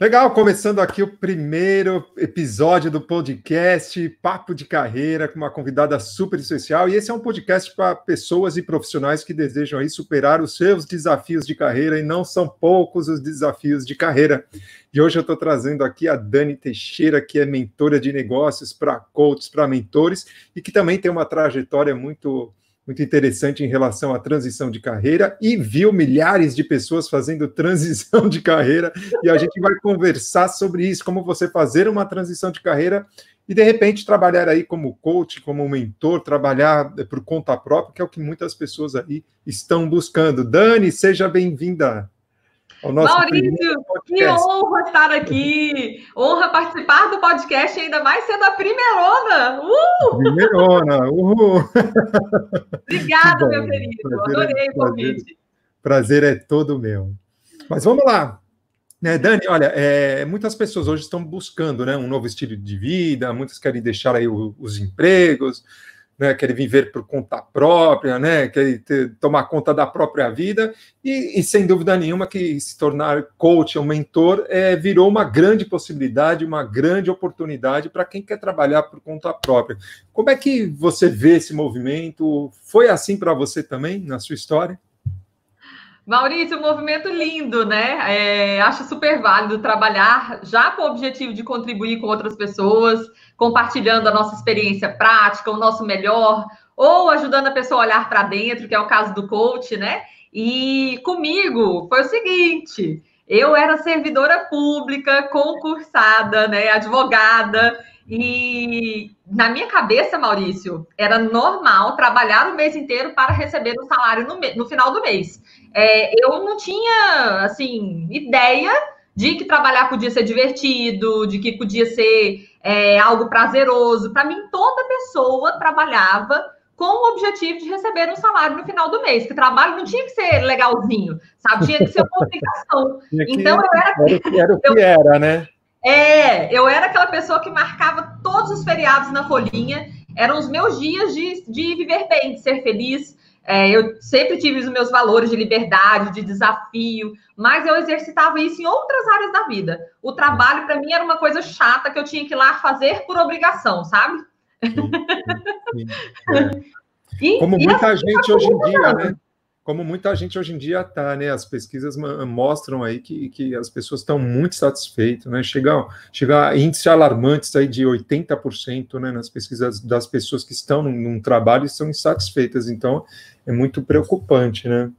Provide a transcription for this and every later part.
Legal, começando aqui o primeiro episódio do podcast Papo de Carreira com uma convidada super especial. E esse é um podcast para pessoas e profissionais que desejam aí superar os seus desafios de carreira e não são poucos os desafios de carreira. E hoje eu estou trazendo aqui a Dani Teixeira, que é mentora de negócios para coaches, para mentores e que também tem uma trajetória muito muito interessante em relação à transição de carreira e viu milhares de pessoas fazendo transição de carreira e a gente vai conversar sobre isso, como você fazer uma transição de carreira e de repente trabalhar aí como coach, como mentor, trabalhar por conta própria, que é o que muitas pessoas aí estão buscando. Dani, seja bem-vinda. Maurício, que honra estar aqui! Honra participar do podcast, ainda mais sendo a primeirona! Uh! Primeirona! Uhul! Obrigada, meu querido! Prazer, Adorei o convite. Prazer é todo meu. Mas vamos lá! Né, Dani, olha, é, muitas pessoas hoje estão buscando né, um novo estilo de vida, muitas querem deixar aí os empregos, né, querer viver por conta própria, né, querer ter, tomar conta da própria vida, e, e, sem dúvida nenhuma que se tornar coach ou mentor é, virou uma grande possibilidade, uma grande oportunidade para quem quer trabalhar por conta própria. Como é que você vê esse movimento? Foi assim para você também, na sua história? Maurício, um movimento lindo, né? É, acho super válido trabalhar já com o objetivo de contribuir com outras pessoas, compartilhando a nossa experiência prática, o nosso melhor, ou ajudando a pessoa a olhar para dentro, que é o caso do coach, né? E comigo foi o seguinte: eu era servidora pública, concursada, né? Advogada. E na minha cabeça, Maurício, era normal trabalhar o mês inteiro para receber o salário no, no final do mês. É, eu não tinha, assim, ideia de que trabalhar podia ser divertido, de que podia ser é, algo prazeroso. Para mim, toda pessoa trabalhava com o objetivo de receber um salário no final do mês. Que trabalho não tinha que ser legalzinho, sabe? Tinha que ser uma obrigação. então, eu era... Era o que era, né? É, eu era aquela pessoa que marcava todos os feriados na folhinha. Eram os meus dias de, de viver bem, de ser feliz. É, eu sempre tive os meus valores de liberdade, de desafio, mas eu exercitava isso em outras áreas da vida. O trabalho, para mim, era uma coisa chata que eu tinha que ir lá fazer por obrigação, sabe? Sim, sim, é. Como muita gente hoje em dia, né? como muita gente hoje em dia está, né? As pesquisas mostram aí que, que as pessoas estão muito satisfeitas, né? Chega, chega a índices alarmantes aí de 80%, né? Nas pesquisas das pessoas que estão num, num trabalho e são insatisfeitas. Então, é muito preocupante, né?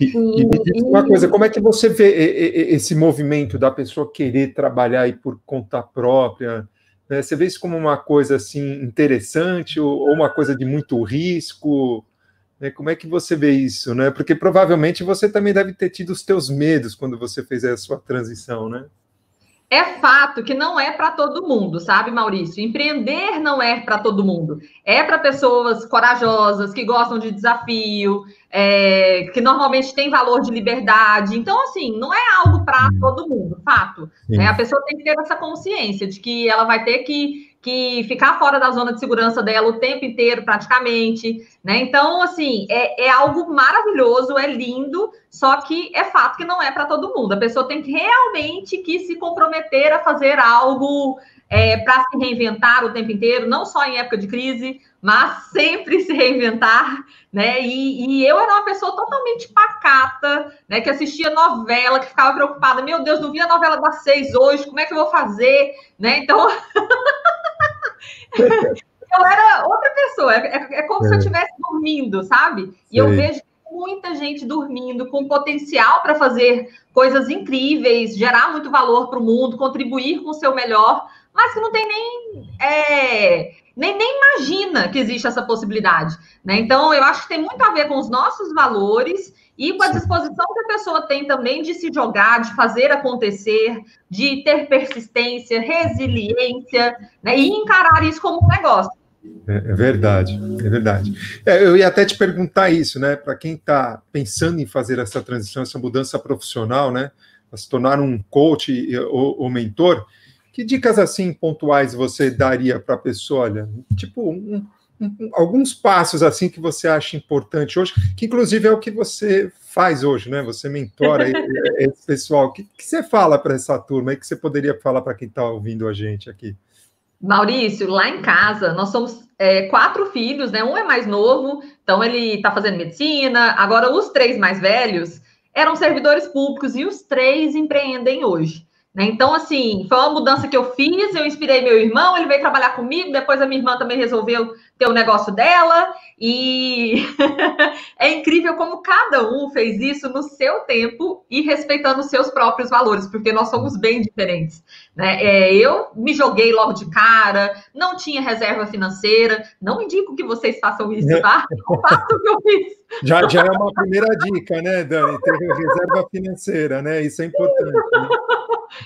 E, e me diz uma coisa, como é que você vê esse movimento da pessoa querer trabalhar aí por conta própria? Né? Você vê isso como uma coisa assim interessante ou, uma coisa de muito risco? Né? Como é que você vê isso, né? Porque provavelmente você também deve ter tido os teus medos quando você fez a sua transição, né? É fato que não é para todo mundo, sabe, Maurício? Empreender não é para todo mundo. É para pessoas corajosas, que gostam de desafio, é, que normalmente tem valor de liberdade. Então, assim, não é algo para todo mundo, fato. Né? A pessoa tem que ter essa consciência de que ela vai ter que que ficar fora da zona de segurança dela o tempo inteiro, praticamente, né? Então, assim, é, é algo maravilhoso, é lindo, só que é fato que não é para todo mundo. A pessoa tem que realmente que se comprometer a fazer algo é, para se reinventar o tempo inteiro, não só em época de crise, mas sempre se reinventar, né? E, e, eu era uma pessoa totalmente pacata, né? Que assistia novela, que ficava preocupada, meu Deus, não vi a novela das seis hoje, como é que eu vou fazer, né? Então eu era outra pessoa. É, é, é como é. se eu é. estivesse dormindo, sabe? E Sei. eu vejo muita gente dormindo com potencial para fazer coisas incríveis, gerar muito valor para o mundo, contribuir com o seu melhor, mas que não tem nem, é, nem, nem imagina que existe essa possibilidade. Né? Então, eu acho que tem muito a ver com os nossos valores e com a disposição que a pessoa tem também de se jogar, de fazer acontecer, de ter persistência, resiliência, né? e encarar isso como um negócio. É, é verdade, é verdade. É, eu ia até te perguntar isso, né? Para quem está pensando em fazer essa transição, essa mudança profissional, né? Para se tornar um coach ou, ou mentor, que dicas assim pontuais você daria para a pessoa? Olha, tipo, um, um, alguns passos assim que você acha importante hoje, que inclusive é o que você faz hoje, né? Você mentora esse pessoal. O que, que você fala para essa turma aí que você poderia falar para quem está ouvindo a gente aqui? Maurício, lá em casa, nós somos é, quatro filhos, né? Um é mais novo, então ele está fazendo medicina. Agora, os três mais velhos eram servidores públicos e os três empreendem hoje. Né? Então, assim, foi uma mudança que eu fiz, eu inspirei meu irmão, ele veio trabalhar comigo, depois a minha irmã também resolveu ter o negócio dela, e é incrível como cada um fez isso no seu tempo e respeitando os seus próprios valores, porque nós somos bem diferentes. Né? É, eu me joguei logo de cara, não tinha reserva financeira, não indico que vocês façam isso, tá? Eu faço o que eu fiz. Já, já é uma primeira dica, né, Dani? Ter reserva financeira, né? Isso é importante. Né?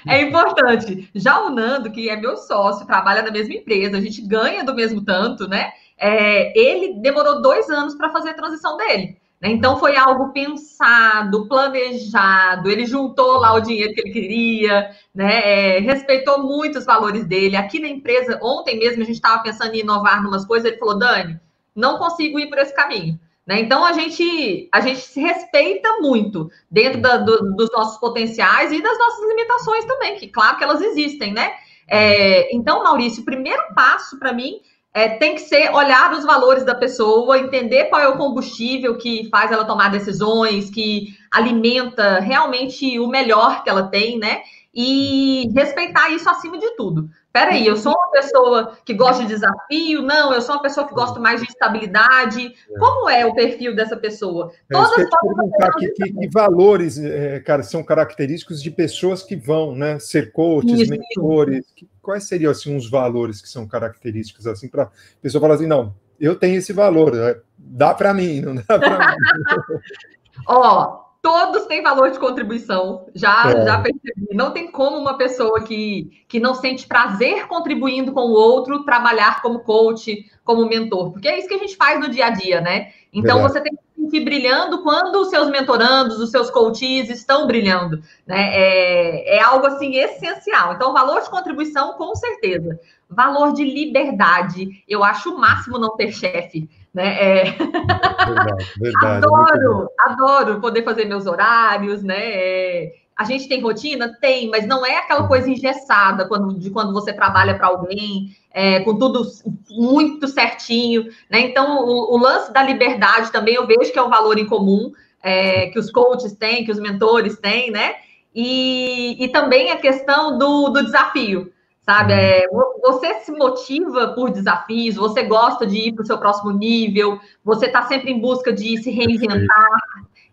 É importante. Já o Nando, que é meu sócio, trabalha na mesma empresa, a gente ganha do mesmo tanto, né? É, ele demorou dois anos para fazer a transição dele. Né? Então foi algo pensado, planejado. Ele juntou lá o dinheiro que ele queria, né? É, respeitou muito os valores dele. Aqui na empresa, ontem mesmo a gente estava pensando em inovar em umas coisas. Ele falou: Dani, não consigo ir por esse caminho. Né? Então a gente a gente se respeita muito dentro da, do, dos nossos potenciais e das nossas limitações também, que claro que elas existem, né? É, então, Maurício, o primeiro passo para mim é, tem que ser olhar os valores da pessoa, entender qual é o combustível que faz ela tomar decisões, que alimenta realmente o melhor que ela tem, né? E respeitar isso acima de tudo. Peraí, eu sou uma pessoa que gosta de desafio? Não, eu sou uma pessoa que gosta mais de estabilidade. É. Como é o perfil dessa pessoa? É, Todas as perguntar que, que, que, valores, é, cara, são característicos de pessoas que vão, né, ser coaches, isso. mentores. Que, quais seriam assim uns valores que são característicos assim para a pessoa falar assim, não, eu tenho esse valor, é, dá para mim, não dá para mim. Ó, todos têm valor de contribuição. Já, é. já percebi. Não tem como uma pessoa que, que não sente prazer contribuindo com o outro trabalhar como coach, como mentor, porque é isso que a gente faz no dia a dia, né? Então Verdade. você tem que se sentir brilhando quando os seus mentorandos, os seus coaches estão brilhando, né? É, é algo assim essencial. Então, valor de contribuição, com certeza. Valor de liberdade. Eu acho o máximo não ter chefe. Né? É... Verdade, verdade, adoro, adoro poder fazer meus horários, né? É... A gente tem rotina? Tem, mas não é aquela coisa engessada quando, de quando você trabalha para alguém, é, com tudo muito certinho, né? Então, o, o, lance da liberdade também eu vejo que é um valor em comum, é, que os coaches têm, que os mentores têm, né? E, e também a questão do, do desafio sabe? É, você se motiva por desafios, você gosta de ir para o seu próximo nível, você está sempre em busca de se reinventar.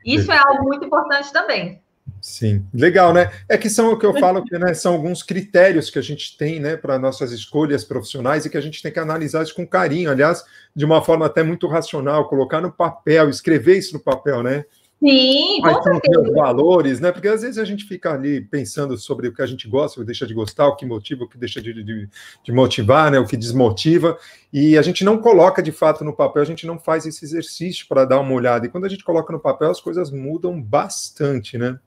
Isso é algo muito importante também. Sim, legal, né? É que são o que eu falo que né, são alguns critérios que a gente tem, né, para nossas escolhas profissionais e que a gente tem que analisar isso com carinho, aliás, de uma forma até muito racional, colocar no papel, escrever isso no papel, né? Sim, Quais são os valores, né? Porque às vezes a gente fica ali pensando sobre o que a gente gosta, o que deixa de gostar, o que motiva, o que deixa de, de, de, motivar, né? O que desmotiva, e a gente não coloca de fato no papel, a gente não faz esse exercício para dar uma olhada. E quando a gente coloca no papel, as coisas mudam bastante, né?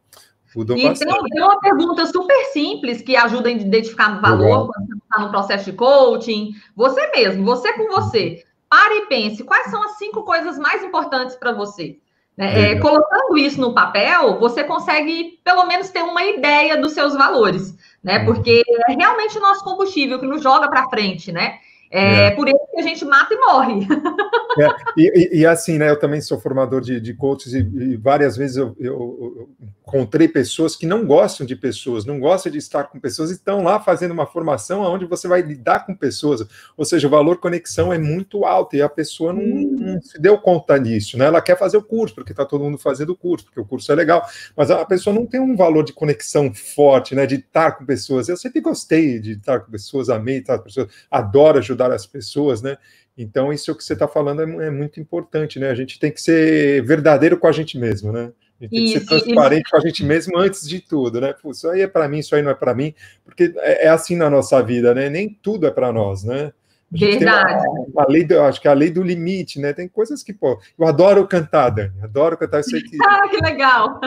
Mudam e bastante. Tem, tem uma pergunta super simples que ajuda a identificar valor Legal. quando você está no processo de coaching. Você mesmo, você com você. Pare e pense, quais são as cinco coisas mais importantes para você? Né? É, colocando isso no papel, você consegue pelo menos ter uma ideia dos seus valores, né? Uhum. Porque é realmente o nosso combustível que nos joga para frente, né? É, é, por isso que a gente mata e morre. É, e, e, assim, né? Eu também sou formador de, de coaches e, e várias vezes eu, eu, eu, encontrei pessoas que não gostam de pessoas, não gostam de estar com pessoas e estão lá fazendo uma formação onde você vai lidar com pessoas. Ou seja, o valor conexão é muito alto e a pessoa não, não se deu conta disso, né? Ela quer fazer o curso, porque está todo mundo fazendo o curso, porque o curso é legal, mas a pessoa não tem um valor de conexão forte, né? De estar com pessoas. Eu sempre gostei de estar com pessoas, amei estar com pessoas, adoro ajudar as pessoas, né? Então, isso que você está falando é, é, muito importante, né? A gente tem que ser verdadeiro com a gente mesmo, né? A gente tem que ser transparente com a gente mesmo antes de tudo, né? Pô, isso aí é para mim, isso aí não é para mim, porque é, é, assim na nossa vida, né? Nem tudo é para nós, né? Verdade. A, a, lei do, acho que é a lei do limite, né? Tem coisas que, pô, eu adoro cantar, Dani, adoro cantar, eu sei que. Ah, que legal!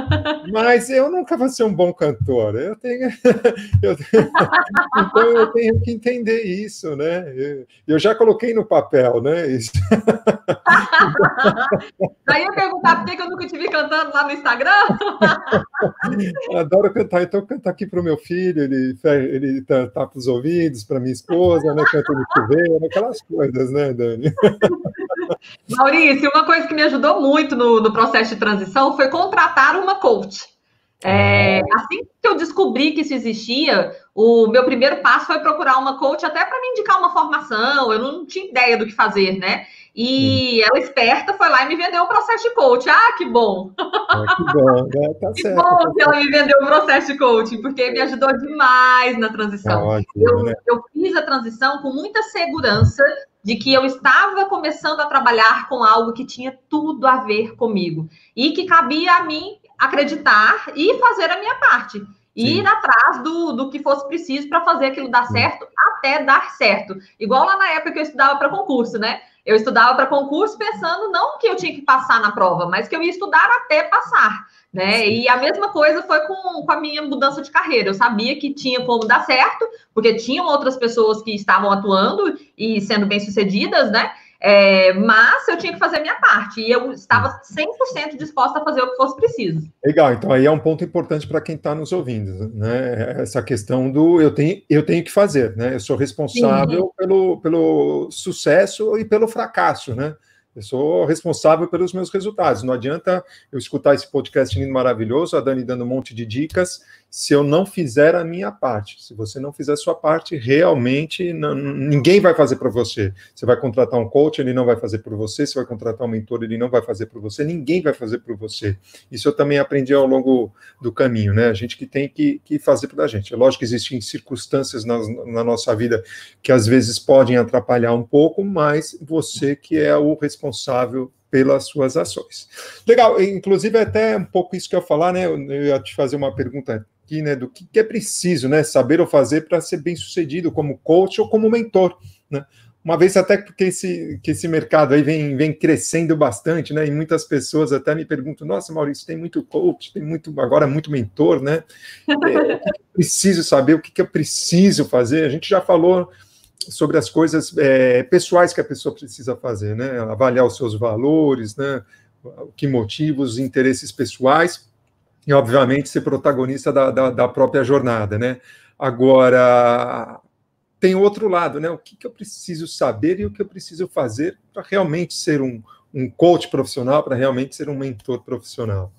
Mas eu nunca vou ser um bom cantor. Eu tenho, eu tenho... então eu tenho que entender isso, né? Eu, eu já coloquei no papel, né? Isso. Aí eu perguntar por que eu nunca te vi cantando lá no Instagram? adoro cantar, então eu canto aqui para o meu filho, ele, ele tapa os ouvidos, para minha esposa, né? Canto no chuveiro, aquelas coisas, né, Dani? Maurício, uma coisa que me ajudou muito no, no processo de transição foi contratar uma coach. É, assim que eu descobri que isso existia, o meu primeiro passo foi procurar uma coach até para me indicar uma formação. Eu não tinha ideia do que fazer, né? E ela esperta foi lá e me vendeu o processo de coaching. Ah, que bom! Ah, que bom, né? tá que certo, bom que ela me vendeu o processo de coaching, porque me ajudou demais na transição. Ótimo, eu, né? eu fiz a transição com muita segurança de que eu estava começando a trabalhar com algo que tinha tudo a ver comigo e que cabia a mim acreditar e fazer a minha parte. E ir atrás do, do que fosse preciso para fazer aquilo dar certo, até dar certo. Igual lá na época que eu estudava para concurso, né? Eu estudava para concurso pensando não que eu tinha que passar na prova, mas que eu ia estudar até passar. Né? E a mesma coisa foi com, com a minha mudança de carreira. Eu sabia que tinha como dar certo, porque tinham outras pessoas que estavam atuando e sendo bem-sucedidas, né? É, mas eu tinha que fazer a minha parte e eu estava 100% disposta a fazer o que fosse preciso. Legal, então aí é um ponto importante para quem está nos ouvindo, né? Essa questão do eu tenho, eu tenho que fazer, né? Eu sou responsável pelo, pelo sucesso e pelo fracasso, né? Eu sou responsável pelos meus resultados. Não adianta eu escutar esse podcast lindo, maravilhoso, a Dani dando um monte de dicas, se eu não fizer a minha parte. Se você não fizer a sua parte, realmente não, ninguém vai fazer para você. Você vai contratar um coach, ele não vai fazer por você. Você vai contratar um mentor, ele não vai fazer por você. Ninguém vai fazer por você. Isso eu também aprendi ao longo do caminho, né? A gente que tem que, que fazer a gente. É lógico que existem circunstâncias na, na nossa vida que às vezes podem atrapalhar um pouco, mas você que é o responsável pelas suas ações. Legal, inclusive até um pouco isso que eu falar, né? Eu ia te fazer uma pergunta aqui, né? Do que é preciso, né? Saber ou fazer para ser bem sucedido como coach ou como mentor, né? Uma vez até porque esse, que esse mercado aí vem, vem crescendo bastante, né? E muitas pessoas até me perguntam: nossa, Maurício, tem muito coach, tem muito agora muito mentor, né? É, que preciso saber, o que eu preciso fazer? A gente já falou sobre as coisas é, pessoais que a pessoa precisa fazer, né? Avaliar os seus valores, né? O que motiva os interesses pessoais e, obviamente, ser protagonista da, da, da própria jornada, né? Agora, tem outro lado, né? O que, que eu preciso saber e o que eu preciso fazer para realmente ser um, um coach profissional, para realmente ser um mentor profissional.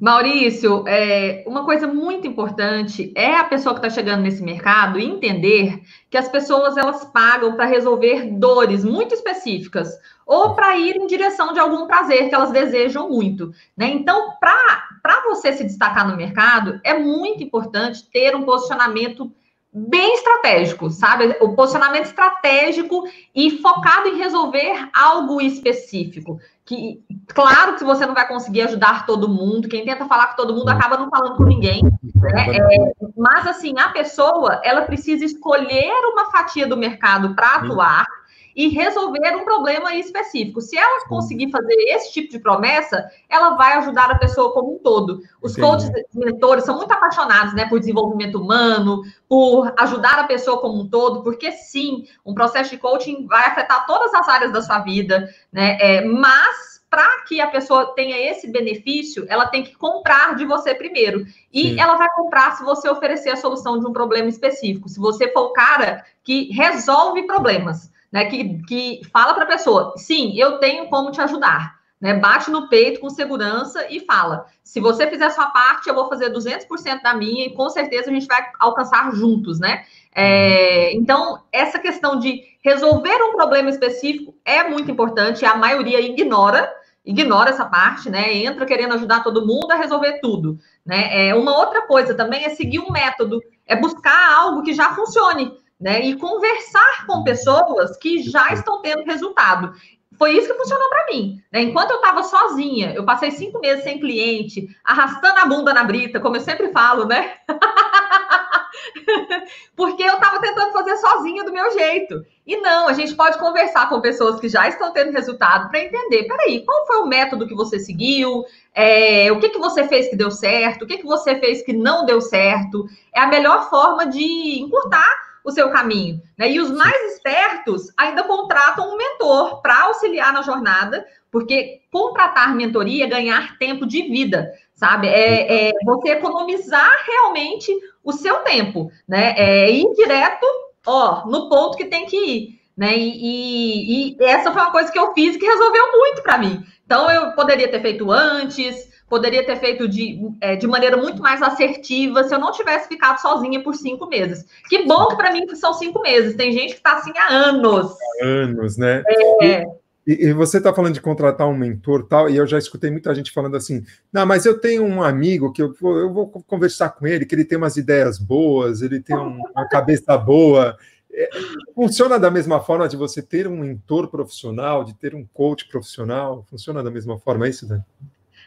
Maurício, é, uma coisa muito importante é a pessoa que está chegando nesse mercado entender que as pessoas elas pagam para resolver dores muito específicas ou para ir em direção de algum prazer que elas desejam muito. Né? Então, para você se destacar no mercado, é muito importante ter um posicionamento bem estratégico, sabe? O posicionamento estratégico e focado em resolver algo específico. Que, claro que você não vai conseguir ajudar todo mundo, quem tenta falar com todo mundo acaba não falando com ninguém. Né? É, mas, assim, a pessoa, ela precisa escolher uma fatia do mercado para atuar e resolver um problema específico. Se ela conseguir fazer esse tipo de promessa, ela vai ajudar a pessoa como um todo. Os Entendi. coaches mentores são muito apaixonados né, por desenvolvimento humano, por ajudar a pessoa como um todo, porque sim, um processo de coaching vai afetar todas as áreas da sua vida, né? É, mas para que a pessoa tenha esse benefício, ela tem que comprar de você primeiro. E Sim. ela vai comprar se você oferecer a solução de um problema específico. Se você for o cara que resolve problemas né, que, que fala para a pessoa: sim, eu tenho como te ajudar. Né, bate no peito com segurança e fala: se você fizer a sua parte, eu vou fazer 200% da minha e com certeza a gente vai alcançar juntos, né? É, então, essa questão de resolver um problema específico é muito importante, a maioria ignora, ignora essa parte, né? Entra querendo ajudar todo mundo a resolver tudo, né? É, uma outra coisa também é seguir um método, é buscar algo que já funcione né? E conversar com pessoas que já estão tendo resultado. Foi isso que funcionou para mim. Né? Enquanto eu estava sozinha, eu passei cinco meses sem cliente, arrastando a bunda na brita, como eu sempre falo, né? Porque eu estava tentando fazer sozinha do meu jeito. E não, a gente pode conversar com pessoas que já estão tendo resultado para entender, peraí, qual foi o método que você seguiu? É, o que, que você fez que deu certo? O que, que você fez que não deu certo? É a melhor forma de encurtar o seu caminho. Né? E os mais espertos ainda contratam um mentor para auxiliar na jornada, porque contratar mentoria é ganhar tempo de vida, sabe? É, é você economizar realmente o seu tempo, né? É ir direto, ó, no ponto que tem que ir. Né? E, e, e essa foi uma coisa que eu fiz que resolveu muito para mim. Então eu poderia ter feito antes, poderia ter feito de, é, de maneira muito mais assertiva se eu não tivesse ficado sozinha por cinco meses. Que bom que para mim são cinco meses. Tem gente que está assim há anos. Há anos, né? É. E, e você está falando de contratar um mentor tal, e eu já escutei muita gente falando assim: não, mas eu tenho um amigo que eu vou, eu vou conversar com ele, que ele tem umas ideias boas, ele tem um, uma cabeça boa. É, funciona da mesma forma de você ter um mentor profissional, de ter um coach profissional? Funciona da mesma forma, é isso, Dani?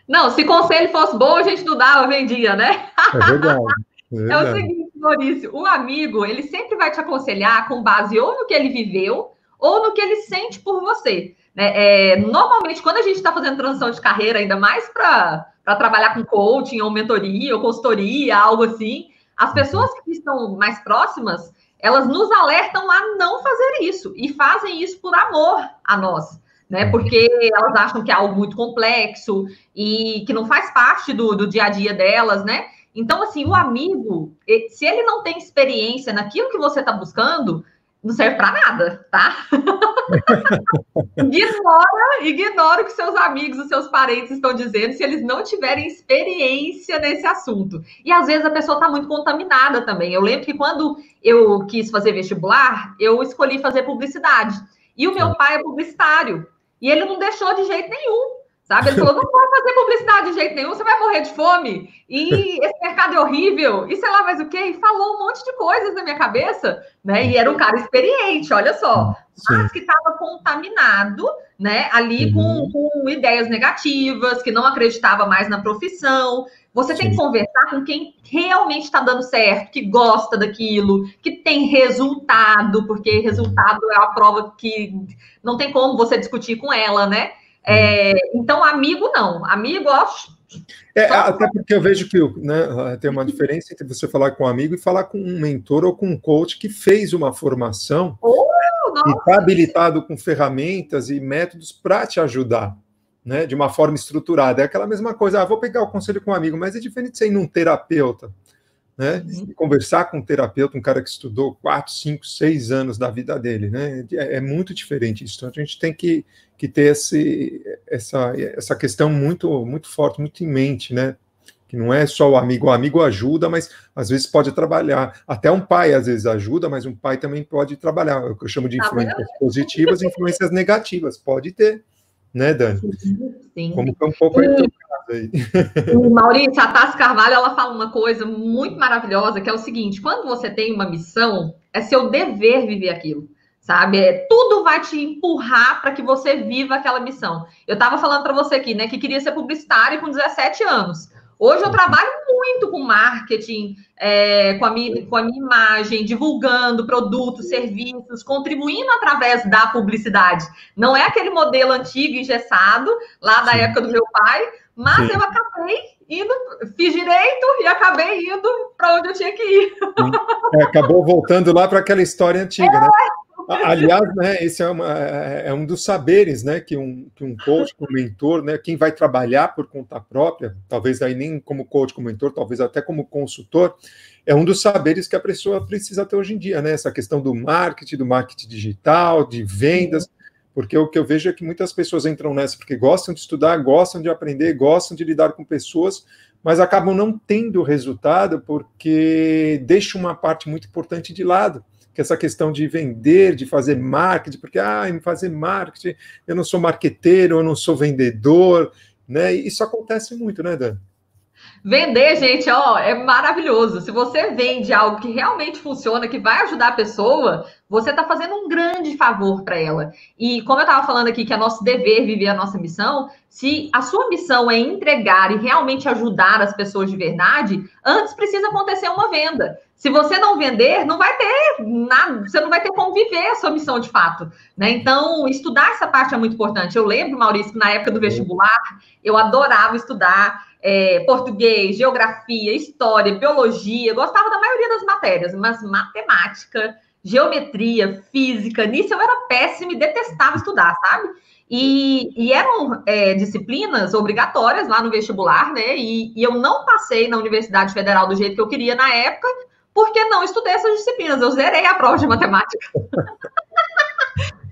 Não, se conselho fosse bom, a gente não dava, vendia, né? É verdade. É, verdade. é o seguinte, Maurício, o amigo, ele sempre vai te aconselhar com base ou no que ele viveu ou no que ele sente por você. Né? É, normalmente, quando a gente está fazendo transição de carreira, ainda mais para trabalhar com coaching ou mentoria ou consultoria, algo assim, as pessoas que estão mais próximas, elas nos alertam a não fazer isso e fazem isso por amor a nós né? Porque elas acham que é algo muito complexo e que não faz parte do, do dia a dia delas, né? Então, assim, o amigo, se ele não tem experiência naquilo que você está buscando, não serve para nada, tá? ignora, ignora o que seus amigos, os seus parentes estão dizendo se eles não tiverem experiência nesse assunto. E às vezes a pessoa está muito contaminada também. Eu lembro que quando eu quis fazer vestibular, eu escolhi fazer publicidade. E o meu pai é publicitário. E ele não deixou de jeito nenhum. Sabe? Ele falou: não pode fazer publicidade de jeito nenhum, você vai morrer de fome. E esse mercado é horrível, e sei lá mais o quê. E falou um monte de coisas na minha cabeça, né? E era um cara experiente, olha só. Sim. Mas que estava contaminado, né? Ali uhum. com, com ideias negativas, que não acreditava mais na profissão. Você tem que conversar com quem realmente está dando certo, que gosta daquilo, que tem resultado, porque resultado é a prova que não tem como você discutir com ela, né? É, então, amigo não. Amigo, ó. É, até porque eu vejo que né, tem uma diferença entre você falar com um amigo e falar com um mentor ou com um coach que fez uma formação oh, e está habilitado com ferramentas e métodos para te ajudar né, de uma forma estruturada. É aquela mesma coisa, ah, vou pegar o conselho com um amigo, mas é diferente de você ir num terapeuta, né? Uhum. Conversar com um terapeuta, um cara que estudou quatro, cinco, seis anos da vida dele, né? É, é muito diferente isso. Então a gente tem que, que ter esse, essa, essa questão muito, muito forte, muito em mente, né? Que não é só o amigo, o amigo ajuda, mas às vezes pode trabalhar. Até um pai às vezes ajuda, mas um pai também pode trabalhar. É o que eu chamo de tá influências positivas e influências negativas. Pode ter né, Dani? Sim. Como foi um pouco aí caso aí. Maurício, a Tassi Carvalho, ela fala uma coisa muito maravilhosa, que é o seguinte, quando você tem uma missão, é seu dever viver aquilo, sabe? É, tudo vai te empurrar para que você viva aquela missão. Eu estava falando para você aqui, né, que queria ser publicitário com 17 anos. Hoje eu trabalho muito com marketing, é, com, a minha, com a minha imagem, divulgando produtos, serviços, contribuindo através da publicidade. Não é aquele modelo antigo, engessado, lá da Sim. época do meu pai, mas Sim. eu acabei indo, fiz direito e acabei indo para onde eu tinha que ir. É, acabou voltando lá para aquela história antiga, né? é. né? Aliás, né, esse é, uma, é, é, um dos saberes, né, que um, que um coach, um mentor, né, quem vai trabalhar por conta própria, talvez aí nem como coach, como mentor, talvez até como consultor, é um dos saberes que a pessoa precisa ter hoje em dia, né, essa questão do marketing, do marketing digital, de vendas, porque o que eu vejo é que muitas pessoas entram nessa porque gostam de estudar, gostam de aprender, gostam de lidar com pessoas, mas acabam não tendo resultado porque deixam uma parte muito importante de lado que essa questão de vender, de fazer marketing, porque ah, fazer marketing, eu não sou marqueteiro, eu não sou vendedor, né? Isso acontece muito, né, Dan? Vender, gente, ó, é maravilhoso. Se você vende algo que realmente funciona, que vai ajudar a pessoa, você está fazendo um grande favor para ela. E como eu estava falando aqui que é nosso dever viver a nossa missão, se a sua missão é entregar e realmente ajudar as pessoas de verdade, antes precisa acontecer uma venda. Se você não vender, não vai ter nada, você não vai ter como viver a sua missão de fato. Né? Então, estudar essa parte é muito importante. Eu lembro, Maurício, que na época do vestibular, eu adorava estudar é, português, geografia, história, biologia, gostava da maioria das matérias, mas matemática, geometria, física, nisso eu era péssima e detestava estudar, sabe? E, e eram é, disciplinas obrigatórias lá no vestibular, né? E, e eu não passei na Universidade Federal do jeito que eu queria na época, porque não estudei essas disciplinas. Eu zerei a prova de matemática.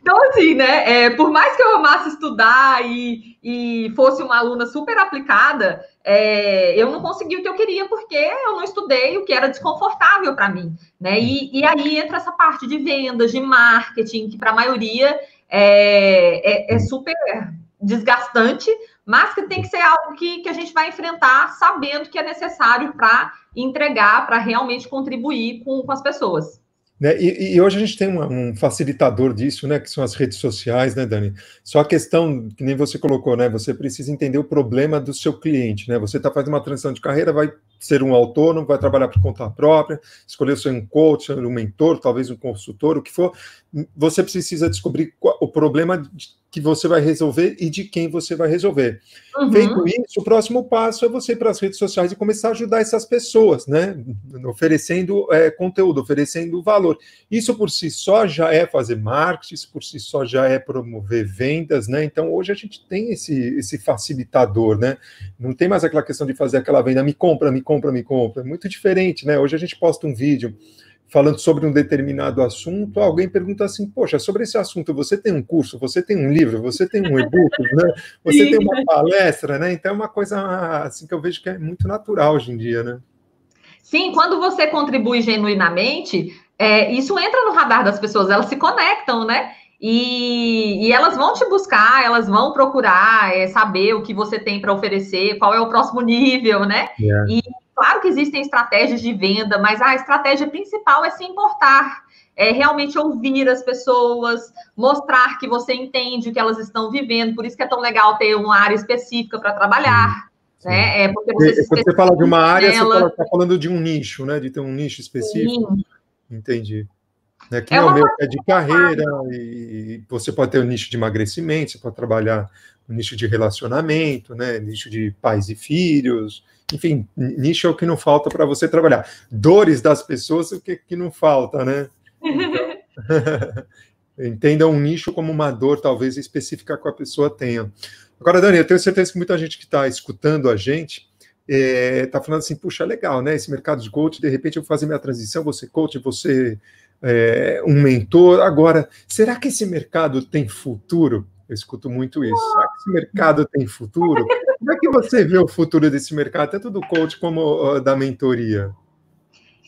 Então, assim, né? É, por mais que eu amasse estudar e, e fosse uma aluna super aplicada, é, eu não consegui o que eu queria porque eu não estudei o que era desconfortável para mim, né? E, e, aí entra essa parte de vendas, de marketing, que para a maioria é, é, é, super desgastante, mas que tem que ser algo que, que a gente vai enfrentar sabendo que é necessário para entregar, para realmente contribuir com, com as pessoas. Né? E, e, hoje a gente tem um facilitador disso, né? Que são as redes sociais, né, Dani? Só a questão, que nem você colocou, né? Você precisa entender o problema do seu cliente, né? Você está fazendo uma transição de carreira, vai ser um autônomo, vai trabalhar por conta própria, escolher ser um coach, um mentor, talvez um consultor, o que for. Você precisa descobrir qual, o problema que você vai resolver e de quem você vai resolver. Uhum. Feito isso, o próximo passo é você ir para as redes sociais e começar a ajudar essas pessoas, né? Oferecendo é, conteúdo, oferecendo valor. Isso por si só já é fazer marketing, isso por si só já é promover vendas, né? Então hoje a gente tem esse, esse facilitador, né? Não tem mais aquela questão de fazer aquela venda, me compra, me compra, me compra. É muito diferente, né? Hoje a gente posta um vídeo falando sobre um determinado assunto, alguém pergunta assim, poxa, sobre esse assunto você tem um curso, você tem um livro, você tem um e-book, né? Você Sim. tem uma palestra, né? Então é uma coisa assim que eu vejo que é muito natural hoje em dia, né? Sim, quando você contribui genuinamente, é, isso entra no radar das pessoas, elas se conectam, né? E, e, elas vão te buscar, elas vão procurar é, saber o que você tem para oferecer, qual é o próximo nível, né? Yeah. E Claro que existem estratégias de venda, mas a estratégia principal é se importar, é realmente ouvir as pessoas, mostrar que você entende o que elas estão vivendo. Por isso que é tão legal ter uma área específica para trabalhar. Sim. Né? É porque você Quando você fala de uma área, nela... você está falando de um nicho, né? De ter um nicho específico. Sim. Entendi. Né, que é, o meu é de carreira, e você pode ter um nicho de emagrecimento, você pode trabalhar no nicho de relacionamento, né, nicho de pais e filhos, enfim, nicho é o que não falta para você trabalhar. Dores das pessoas, o que, que não falta, né? Então, entenda um nicho como uma dor, talvez específica que a pessoa tenha. Agora, Dani, eu tenho certeza que muita gente que está escutando a gente está é, falando assim, puxa, legal, né? Esse mercado de coach, de repente eu vou fazer minha transição, ser coach, ser é, um mentor. Agora, será que esse mercado tem futuro? Eu escuto muito isso. Será que esse mercado tem futuro? Como é que você vê o futuro desse mercado, tanto do coach como uh, da mentoria?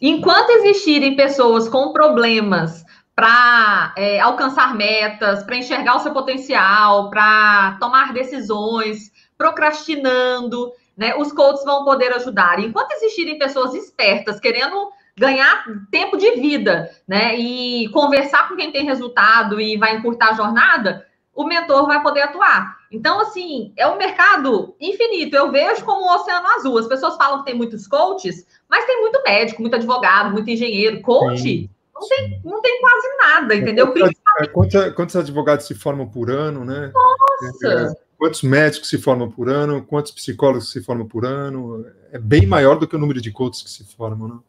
Enquanto existirem pessoas com problemas para é, alcançar metas, para enxergar o seu potencial, para tomar decisões, procrastinando, né, os coaches vão poder ajudar. Enquanto existirem pessoas espertas querendo ganhar tempo de vida, né, e conversar com quem tem resultado e vai encurtar a jornada, o mentor vai poder atuar. Então, assim, é um mercado infinito. Eu vejo como um oceano azul. As pessoas falam que tem muitos coaches, mas tem muito médico, muito advogado, muito engenheiro. Coach não tem, não tem quase nada, entendeu? Quantos, quantos, advogados se formam por ano, né? Nossa! É, quantos médicos se formam por ano? Quantos psicólogos se formam por ano? É bem maior do que o número de coaches que se formam, né?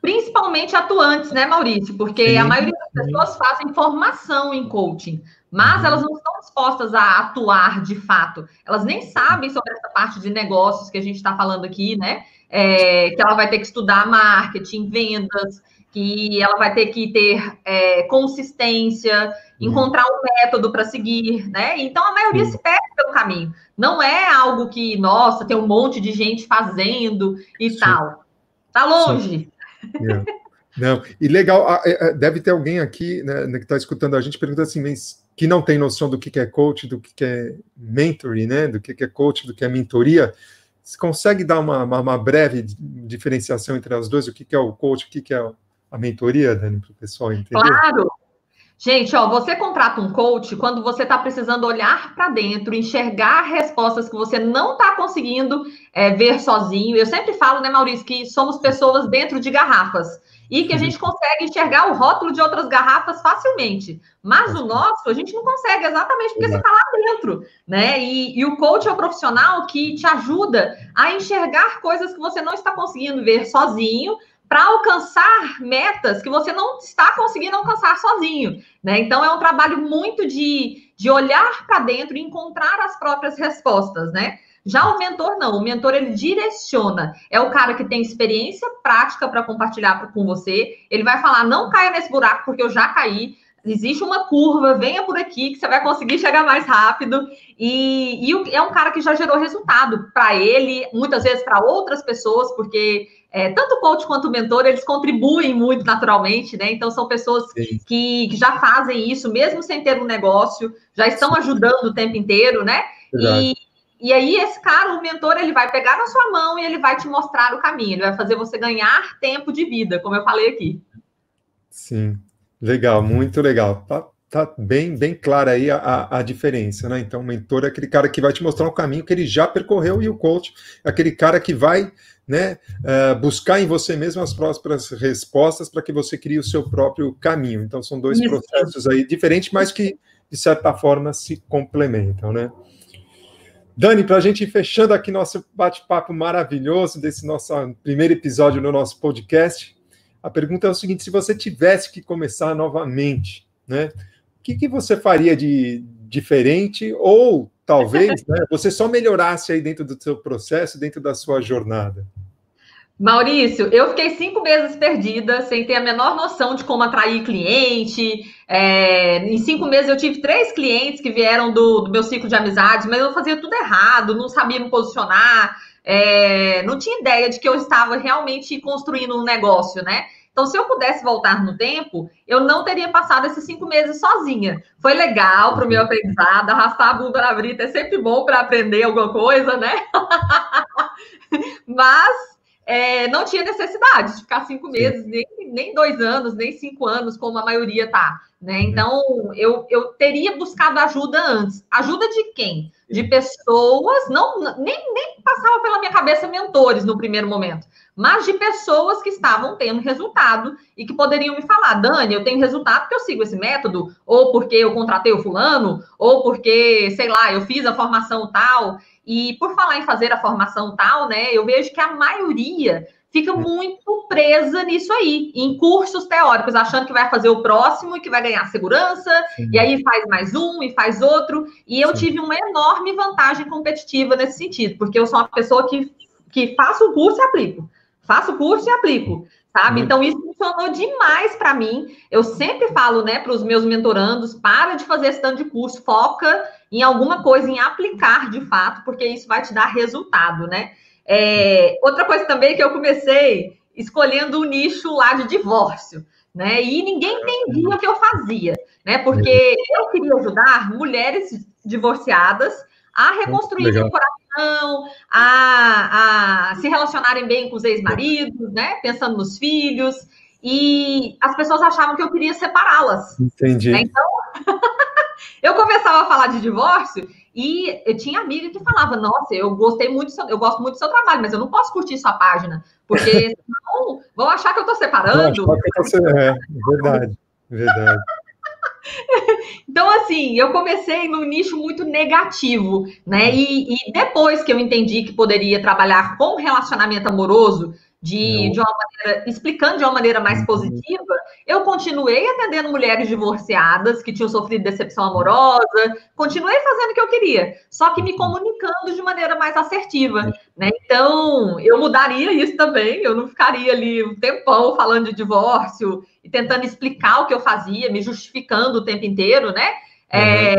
Principalmente atuantes, né, Maurício? Porque sim, a maioria das pessoas fazem formação em coaching mas uhum. elas não estão dispostas a atuar de fato. Elas nem sabem sobre essa parte de negócios que a gente está falando aqui, né? É, que ela vai ter que estudar marketing, vendas, que ela vai ter que ter é, consistência, uhum. encontrar um método para seguir, né? Então a maioria uhum. se perde pelo caminho. Não é algo que, nossa, tem um monte de gente fazendo e Sim. tal. Tá longe. Yeah. Não, e legal, é, é, deve ter alguém aqui né, que está escutando a gente perguntando assim, que não tem noção do que é coach, do que é mentoring, né? Do que é coach, do que é mentoria. Você consegue dar uma, uma, uma, breve diferenciação entre as duas? O que, é o coach, o que é a mentoria, Dani, para o pessoal entender? Claro! Gente, ó, você contrata um coach quando você está precisando olhar para dentro, enxergar respostas que você não está conseguindo é, ver sozinho. Eu sempre falo, né, Maurício, que somos pessoas dentro de garrafas e que a gente consegue enxergar o rótulo de outras garrafas facilmente. Mas o nosso, a gente não consegue exatamente porque você está lá dentro, né? E, e, o coach é o profissional que te ajuda a enxergar coisas que você não está conseguindo ver sozinho para alcançar metas que você não está conseguindo alcançar sozinho, né? Então é um trabalho muito de, de olhar para dentro e encontrar as próprias respostas, né? Já o mentor não, o mentor ele direciona. É o cara que tem experiência prática para compartilhar com você. Ele vai falar: "Não caia nesse buraco porque eu já caí". Existe uma curva, venha por aqui que você vai conseguir chegar mais rápido. E, e é um cara que já gerou resultado para ele, muitas vezes para outras pessoas, porque é, tanto o coach quanto o mentor, eles contribuem muito naturalmente, né? Então, são pessoas que, que, já fazem isso, mesmo sem ter um negócio, já estão ajudando o tempo inteiro, né? E, e aí, esse cara, o mentor, ele vai pegar na sua mão e ele vai te mostrar o caminho, ele vai fazer você ganhar tempo de vida, como eu falei aqui. Sim, legal, muito legal. Tá, tá bem, bem clara aí a, a, diferença, né? Então, o mentor é aquele cara que vai te mostrar um caminho que ele já percorreu, e o coach é aquele cara que vai né, uh, buscar em você mesmo as próprias respostas para que você crie o seu próprio caminho. Então, são dois Isso. processos aí diferentes, mas que, de certa forma, se complementam, né? Dani, para a gente ir fechando aqui nosso bate-papo maravilhoso desse nosso primeiro episódio no nosso podcast, a pergunta é o seguinte: se você tivesse que começar novamente, né, o que, que você faria de diferente ou talvez né, você só melhorasse aí dentro do seu processo, dentro da sua jornada? Maurício, eu fiquei cinco meses perdida, sem ter a menor noção de como atrair cliente. É, em cinco meses eu tive três clientes que vieram do, do, meu ciclo de amizades, mas eu fazia tudo errado, não sabia me posicionar, é, não tinha ideia de que eu estava realmente construindo um negócio, né? Então, se eu pudesse voltar no tempo, eu não teria passado esses cinco meses sozinha. Foi legal para o meu aprendizado, arrastar a bunda na brita é sempre bom para aprender alguma coisa, né? Mas é, não tinha necessidade de ficar cinco meses, nem, nem dois anos, nem cinco anos, como a maioria tá. Né? Uhum. Então, eu, eu teria buscado ajuda antes. Ajuda de quem? De pessoas, não nem, nem passava pela minha cabeça mentores no primeiro momento, mas de pessoas que estavam tendo resultado e que poderiam me falar, Dani, eu tenho resultado porque eu sigo esse método, ou porque eu contratei o fulano, ou porque, sei lá, eu fiz a formação tal. E por falar em fazer a formação tal, né, eu vejo que a maioria fica muito presa nisso aí, em cursos teóricos, achando que vai fazer o próximo e que vai ganhar segurança, Sim. e aí faz mais um e faz outro. E eu Sim. tive uma enorme vantagem competitiva nesse sentido, porque eu sou uma pessoa que, que faço o curso e aplico. Faço o curso e aplico sabe? Então isso funcionou demais para mim. Eu sempre falo, né, para os meus mentorandos, para de fazer esse tanto de curso, foca em alguma coisa, em aplicar de fato, porque isso vai te dar resultado, né? É, outra coisa também que eu comecei escolhendo o um nicho lá de divórcio, né? E ninguém entendia o que eu fazia, né? Porque eu queria ajudar mulheres divorciadas a reconstruir seu coração, a, a se relacionarem bem com os ex-maridos, né? Pensando nos filhos. E as pessoas achavam que eu queria separá-las. Entendi. Né? Então, eu começava a falar de divórcio e eu tinha amiga que falava: Nossa, eu gostei muito, seu, eu gosto muito do seu trabalho, mas eu não posso curtir sua página, porque senão vão achar que eu estou separando. Não, você... É, verdade, verdade. Então, assim, eu comecei num nicho muito negativo, né? E, e, depois que eu entendi que poderia trabalhar com relacionamento amoroso, de, de uma maneira, explicando de uma maneira mais uhum. positiva, eu continuei atendendo mulheres divorciadas que tinham sofrido decepção amorosa, continuei fazendo o que eu queria, só que me uhum. comunicando de maneira mais assertiva, né? Então, eu mudaria isso também, eu não ficaria ali um tempão falando de divórcio e tentando explicar o que eu fazia, me justificando o tempo inteiro, né? É,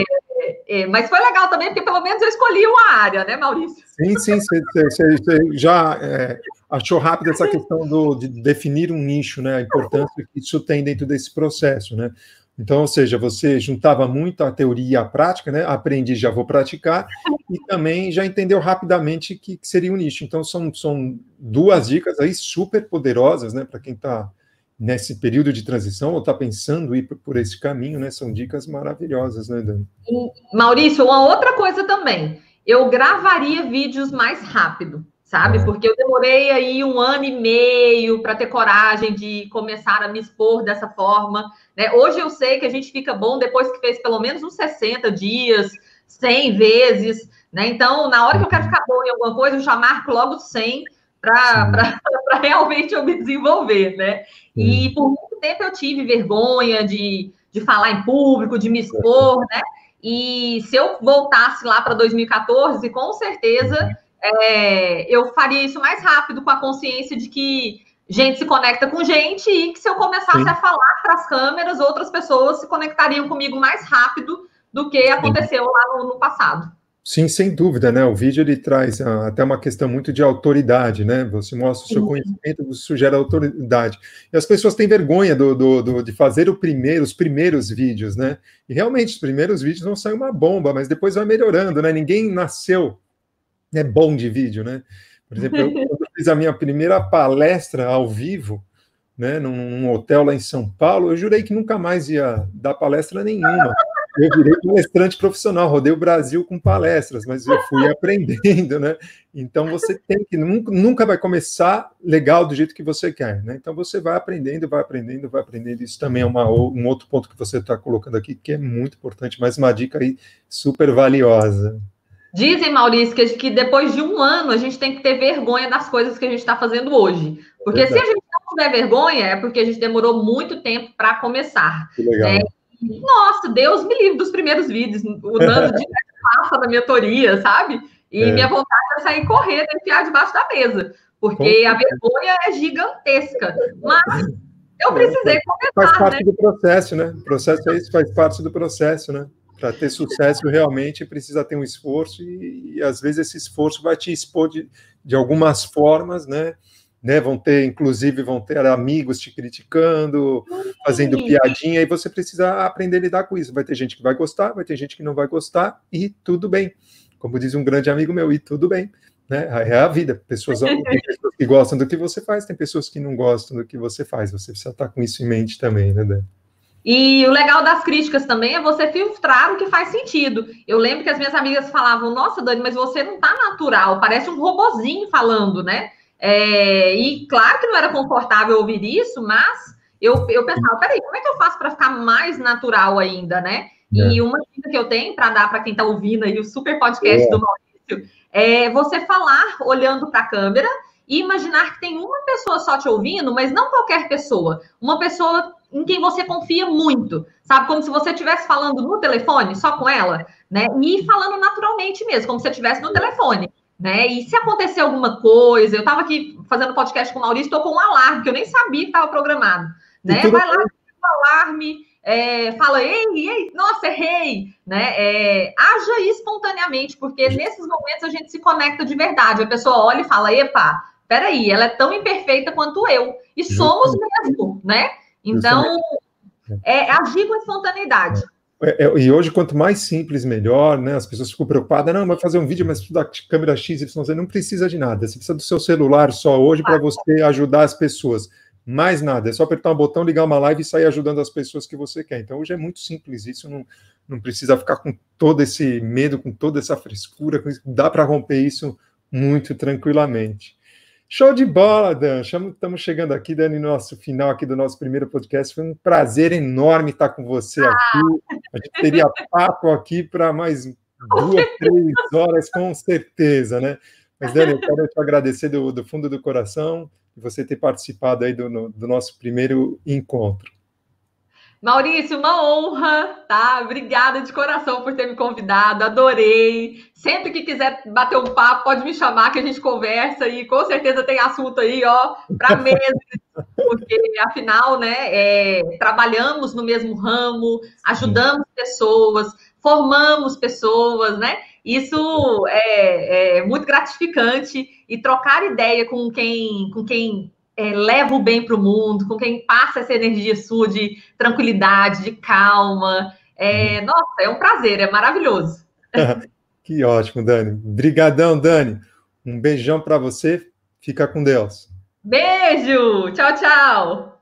É, mas foi legal também, porque pelo menos eu escolhi uma área, né, Maurício? Sim, sim, você já é, achou rápido essa questão do, de definir um nicho, né? A importância que isso tem dentro desse processo, né? Então, ou seja, você juntava muito a teoria e a prática, né? Aprendi, já vou praticar, e também já entendeu rapidamente que, que seria um nicho. Então, são, são duas dicas aí super poderosas, né, para quem está nesse período de transição ou está pensando ir por esse caminho, né? São dicas maravilhosas, né, Dani? Maurício, uma outra coisa também, eu gravaria vídeos mais rápido sabe? É. Porque eu demorei aí um ano e meio para ter coragem de começar a me expor dessa forma. Né? Hoje eu sei que a gente fica bom depois que fez pelo menos uns 60 dias, 100 vezes. Né? Então, na hora que eu quero ficar bom em alguma coisa, eu já marco logo 100 para realmente eu me desenvolver. Né? E por muito tempo eu tive vergonha de, de falar em público, de me expor. Né? E se eu voltasse lá para 2014, com certeza é, eu faria isso mais rápido com a consciência de que gente se conecta com gente e que se eu começasse Sim. a falar para as câmeras, outras pessoas se conectariam comigo mais rápido do que aconteceu lá no, no passado. Sim, sem dúvida, né? O vídeo ele traz uh, até uma questão muito de autoridade, né? Você mostra o seu conhecimento, você sugere autoridade. E as pessoas têm vergonha do, do, do, de fazer o primeiro, os primeiros vídeos, né? E realmente, os primeiros vídeos não saem uma bomba, mas depois vai melhorando, né? Ninguém nasceu é bom de vídeo, né? Por exemplo, eu, quando eu fiz a minha primeira palestra ao vivo, né, num, num, hotel lá em São Paulo, eu jurei que nunca mais ia dar palestra nenhuma. Eu virei palestrante profissional, rodei o Brasil com palestras, mas eu fui aprendendo, né? Então você tem que nunca, vai começar legal do jeito que você quer, né? Então você vai aprendendo, vai aprendendo, vai aprendendo. Isso também é uma, um outro ponto que você está colocando aqui que é muito importante, mais uma dica aí super valiosa. Dizem, Maurício, que, que depois de um ano a gente tem que ter vergonha das coisas que a gente está fazendo hoje. Porque Verdade. se a gente não tiver vergonha, é porque a gente demorou muito tempo para começar. Que legal. É, nossa, Deus me livre dos primeiros vídeos. O Nando de passa na minha teoria, sabe? E é. minha vontade é sair correndo e enfiar debaixo da mesa. Porque a vergonha é gigantesca. Mas eu precisei começar. Faz parte né? do processo, né? O processo é isso, faz parte do processo, né? para ter sucesso realmente precisa ter um esforço e, e, às vezes esse esforço vai te expor de, de algumas formas, né? Né? Vão ter, inclusive, vão ter amigos te criticando, fazendo piadinha, e você precisa aprender a lidar com isso. Vai ter gente que vai gostar, vai ter gente que não vai gostar, e tudo bem. Como diz um grande amigo meu, e tudo bem. Né? É a vida. Pessoas, tem pessoas que gostam do que você faz, tem pessoas que não gostam do que você faz. Você precisa estar com isso em mente também, né, Dan? E o legal das críticas também é você filtrar o que faz sentido. Eu lembro que as minhas amigas falavam: Nossa, Dani, mas você não tá natural, parece um robozinho falando, né? É, e claro que não era confortável ouvir isso, mas eu, eu pensava: peraí, como é que eu faço para ficar mais natural ainda, né? É. E uma dica que eu tenho para dar para quem está ouvindo aí o super podcast é. do Maurício é você falar olhando para a câmera e imaginar que tem uma pessoa só te ouvindo, mas não qualquer pessoa, uma pessoa em quem você confia muito, sabe? Como se você estivesse falando no telefone, só com ela, né? E falando naturalmente mesmo, como se você estivesse no telefone, né? E se acontecer alguma coisa, eu estava aqui fazendo podcast com o Maurício, estou com um alarme, que eu nem sabia que estava programado, né? Vai lá, o alarme, é, fala, ei, ei, nossa, errei, né? É, haja espontaneamente, porque nesses momentos a gente se conecta de verdade. A pessoa olha e fala, epa, peraí, ela é tão imperfeita quanto eu. E somos mesmo, né? Então, é agir com espontaneidade. É, é, e hoje, quanto mais simples, melhor, né? As pessoas ficam preocupadas, não, vai fazer um vídeo, mas da câmera X, Y, não precisa de nada. Você precisa do seu celular só hoje para você ajudar as pessoas. Mais nada, é só apertar um botão, ligar uma live e sair ajudando as pessoas que você quer. Então, hoje é muito simples isso, não, não precisa ficar com todo esse medo, com toda essa frescura, dá para romper isso muito tranquilamente. Show de bola, Dan. Estamos chegando aqui, Dani, no nosso final aqui do nosso primeiro podcast. Foi um prazer enorme estar com você aqui. A gente teria papo aqui para mais duas, três horas, com certeza, né? Mas, Dani, eu quero te agradecer do, do fundo do coração você ter participado aí do, no, do nosso primeiro encontro. Maurício, uma honra, tá? Obrigada de coração por ter me convidado, adorei. Sempre que quiser bater um papo, pode me chamar que a gente conversa e com certeza tem assunto aí, ó, para meses, porque afinal, né, é, trabalhamos no mesmo ramo, ajudamos pessoas, formamos pessoas, né? Isso é, é muito gratificante e trocar ideia com quem, com quem é, leva o bem para o mundo, com quem passa essa energia sua de tranquilidade, de calma. É, nossa, é um prazer, é maravilhoso. que ótimo, Dani. Obrigadão, Dani. Um beijão para você. Fica com Deus. Beijo! Tchau, tchau!